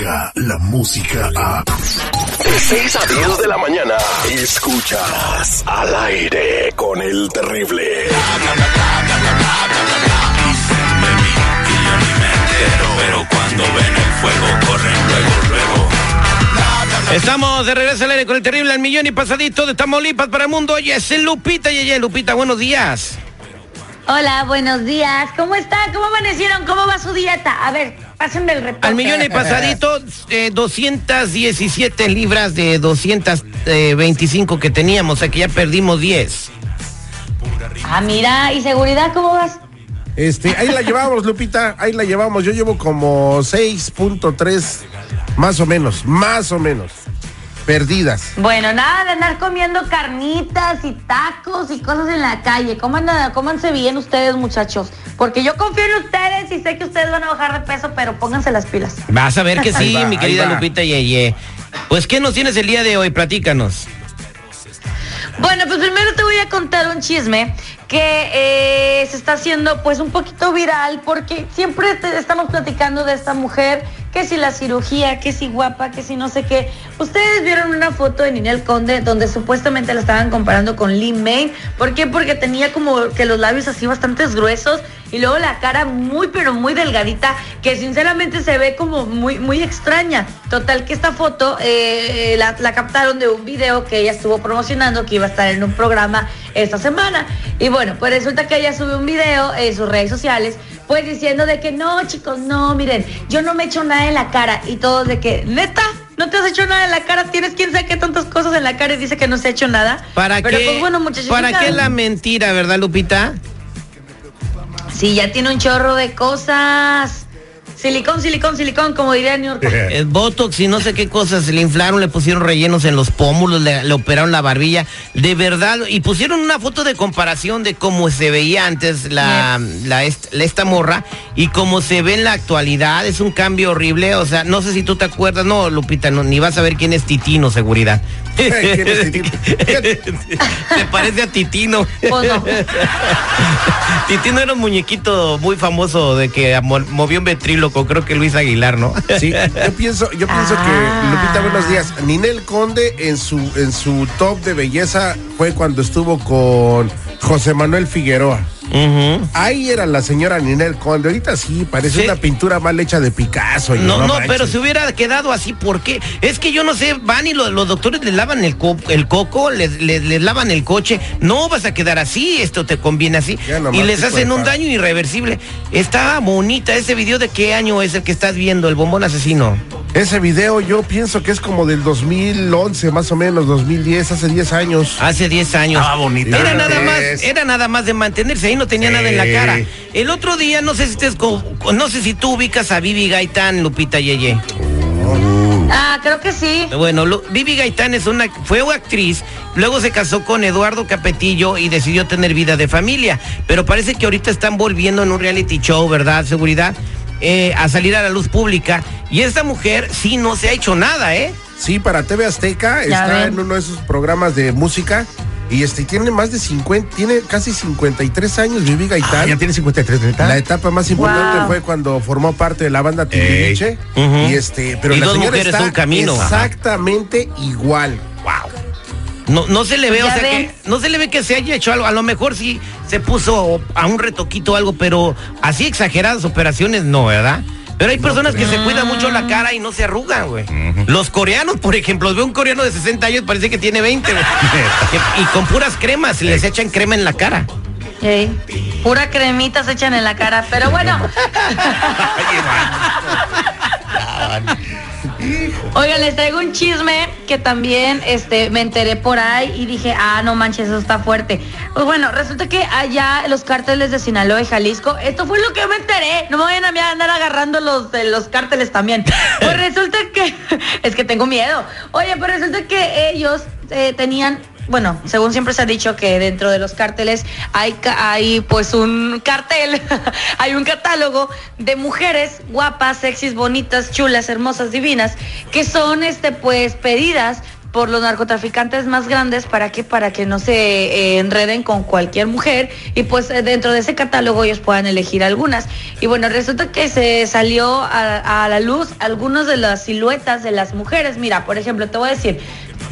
la música a... De 6 a 10 de la mañana, escuchas al aire con el terrible. Pero cuando ven el fuego, corren luego, luego. Estamos de regreso al aire con el terrible al millón y pasadito de Tamaulipas para el mundo. Oye, es Lupita y Lupita, buenos días. Hola, buenos días. ¿Cómo están? ¿Cómo amanecieron? ¿Cómo va su dieta? A ver, pásenme el reporte. Al millón y pasadito, eh, 217 libras de 225 que teníamos, o sea que ya perdimos 10. Ah, mira, ¿y seguridad cómo vas? Este, ahí la llevamos, Lupita, ahí la llevamos. Yo llevo como 6.3, más o menos, más o menos, perdidas. Bueno, nada de andar comiendo carnitas y tacos y cosas en la calle. Coman, cómanse bien ustedes, muchachos. Porque yo confío en ustedes y sé que ustedes van a bajar de peso, pero pónganse las pilas. Vas a ver que sí, va, mi querida. Lupita Yeye. Pues, ¿qué nos tienes el día de hoy? Platícanos. Bueno, pues primero te voy a contar un chisme que eh, se está haciendo pues un poquito viral porque siempre te- estamos platicando de esta mujer, que si la cirugía, que si guapa, que si no sé qué. Ustedes vieron una foto de Ninel Conde donde supuestamente la estaban comparando con Lee May. ¿Por qué? Porque tenía como que los labios así bastante gruesos y luego la cara muy pero muy delgadita que sinceramente se ve como muy muy extraña. Total que esta foto eh, la, la captaron de un video que ella estuvo promocionando que iba a estar en un programa esta semana. Y bueno, pues resulta que ella subió un video en sus redes sociales pues diciendo de que no chicos, no, miren, yo no me echo nada en la cara y todos de que neta. No te has hecho nada en la cara, tienes quién sabe qué tantas cosas en la cara y dice que no se ha hecho nada. ¿Para Pero qué? pues bueno, muchachos. ¿Para qué la mentira, verdad, Lupita? Sí, ya tiene un chorro de cosas. Silicón, silicón, silicón, como diría New York. El Botox y no sé qué cosas, le inflaron, le pusieron rellenos en los pómulos, le, le operaron la barbilla, de verdad, y pusieron una foto de comparación de cómo se veía antes la, la est- la- esta morra y cómo se ve en la actualidad, es un cambio horrible, o sea, no sé si tú te acuerdas, no, Lupita, no, ni vas a ver quién es Titino, seguridad. Se parece a Titino. No. Titino era un muñequito muy famoso de que mo- movió un ventríloco, creo que Luis Aguilar, ¿no? Sí, yo pienso, yo pienso Ah. que, Lupita, buenos días. Ninel Conde en su, en su top de belleza fue cuando estuvo con José Manuel Figueroa. Ahí era la señora Ninel Conde. Ahorita sí, parece Sí. una pintura mal hecha de Picasso. No, no, manches. pero si hubiera quedado así, ¿por qué? Es que yo no sé, van y lo- los doctores les lavan el, co- el coco, les, les- les lavan el coche. No vas a quedar así, esto te conviene así. Y les hacen un daño irreversible. Está bonita ese video de qué año es el que estás viendo, el bombón asesino. Ese video yo pienso que es como del 2011, más o menos, 2010, hace 10 años. Hace 10 años. Estaba bonita. Era nada más, era nada más de mantenerse ahí, no tenía nada en la cara. El otro día, no sé si estés co- no sé si tú ubicas a Vivi Gaitán, Lupita Yeye. Ah, creo que sí. Bueno, Lu- Vivi Gaitán es una, fue actriz, luego se casó con Eduardo Capetillo y decidió tener vida de familia. Pero parece que ahorita están volviendo en un reality show, ¿verdad? Seguridad, eh, a salir a la luz pública. Y esta mujer sí no se ha hecho nada, ¿eh? Sí, para TV Azteca, Ya está ven. en uno de esos programas de música. Y este tiene más de 50, tiene casi 53 años, Vivi Gaitán. Ah, ya tiene 53, ¿neta? La etapa más importante Wow. fue cuando formó parte de la banda Timbiriche. Ujú. Y este, pero Y la dos señora mujeres, está un camino. Exactamente igual. No, no se le ve, Ya o sea, que, no se le ve que se haya hecho algo. A lo mejor sí se puso a un retoquito o algo, pero así exageradas operaciones no, ¿verdad? Pero hay personas que se cuidan mucho la cara y no se arrugan, güey. Los coreanos, por ejemplo, veo un coreano de 60 años, parece que tiene 20, güey. Y con puras cremas, les echan crema en la cara. Pura cremita se echan en la cara, pero bueno. Oigan, les traigo un chisme que también este, me enteré por ahí y dije, ah, no manches, eso está fuerte. Pues bueno, resulta que allá los cárteles de Sinaloa y Jalisco, esto fue lo que me enteré. No me vayan a mí a andar agarrando los, de los cárteles también. Pues resulta que, es que tengo miedo. Oye, pues resulta que ellos eh, tenían bueno, según siempre se ha dicho que dentro de los cárteles hay, hay pues un cartel, hay un catálogo de mujeres guapas, sexys, bonitas, chulas, hermosas, divinas, que son este pues pedidas por los narcotraficantes más grandes, ¿para qué? Para que no se eh, enreden con cualquier mujer y pues eh, dentro de ese catálogo ellos puedan elegir algunas. Y bueno, resulta que se salió a, a la luz algunas de las siluetas de las mujeres. Mira, por ejemplo, te voy a decir,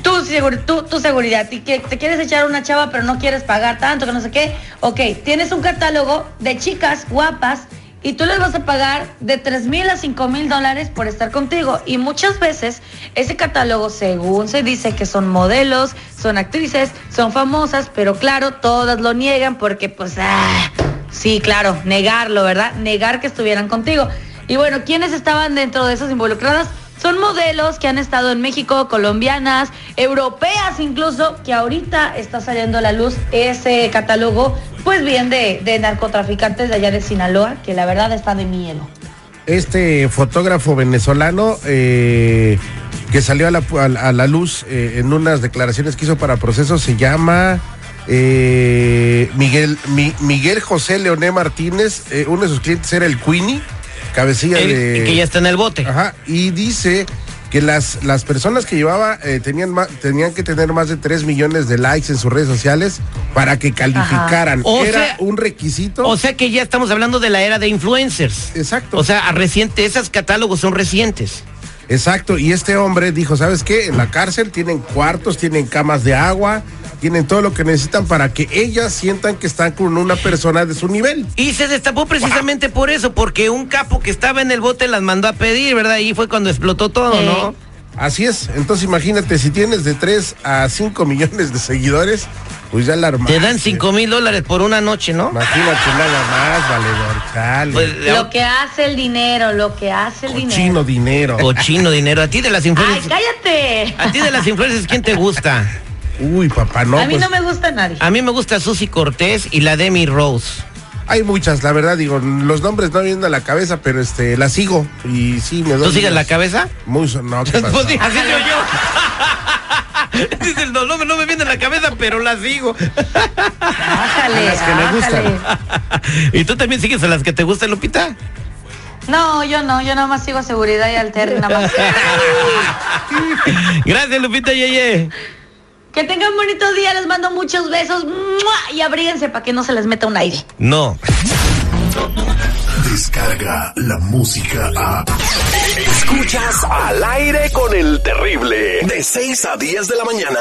tu, segur- tu, tu seguridad, y que te quieres echar una chava pero no quieres pagar tanto, que no sé qué, ok, tienes un catálogo de chicas guapas y tú les vas a pagar de 3 mil a 5 mil dólares por estar contigo. Y muchas veces ese catálogo, según se dice que son modelos, son actrices, son famosas, pero claro, todas lo niegan porque pues, ah, sí, claro, negarlo, ¿verdad? Negar que estuvieran contigo. Y bueno, ¿quiénes estaban dentro de esas involucradas? Son modelos que han estado en México, colombianas, europeas incluso, que ahorita está saliendo a la luz ese catálogo, pues bien de, narcotraficantes de allá de Sinaloa, que la verdad está de miedo. Este fotógrafo venezolano eh, que salió a la, luz eh, en unas declaraciones que hizo para proceso se llama eh, Miguel, Mi- Miguel José Leoné Martínez. uno de sus clientes era el Queenie, cabecilla El- de. que ya está en el bote. Ajá, y dice que las, las personas que llevaba eh, tenían, tenían que tener más de 3 millones de likes en sus redes sociales para que calificaran. O Era sea- un requisito. O sea que ya estamos hablando de la era de influencers. Exacto. O sea, a reciente, esos catálogos son recientes. Exacto, y este hombre dijo, ¿sabes qué? En la cárcel tienen cuartos, tienen camas de agua, tienen todo lo que necesitan para que ellas sientan que están con una persona de su nivel. Y se destapó precisamente por eso, porque un capo que estaba en el bote las mandó a pedir, ¿verdad? Y fue cuando explotó todo. ¿no? Así es, entonces imagínate, si tienes de 3 a 5 millones de seguidores, pues ya la armaste. Te dan cinco mil dólares por una noche, ¿no? Imagínate nada más, valedor, chale. Pues, Lo que hace el dinero, lo que hace el Cochino dinero. dinero. cochino dinero. A ti de las ¡Ay, influencias. cállate! A ti de las influencias, ¿quién te gusta? Uy, papá, no, a mí pues, no me gusta nadie. A mí me gusta Susy Cortés y la Demi Rose. Hay muchas, la verdad, digo, los nombres no me vienen a la cabeza, pero este, la sigo y sí, me doy ¿Tú sigues la cabeza? Muy, no, ¿qué pasó? Pues sí, así soy yo. Dice, no, no, me- no me viene a la cabeza, pero la sigo. Bájale, las que me gustan. ¿Y tú también sigues a las que te gustan, Lupita? No, yo no, yo nada más sigo seguridad y alter, nada más. Gracias, Lupita Yeye. Que tengan bonito día, les mando muchos besos ¡mua! y abríguense para que no se les meta un aire. No. Descarga la música a. Escuchas al aire con el terrible. De 6 a 10 de la mañana.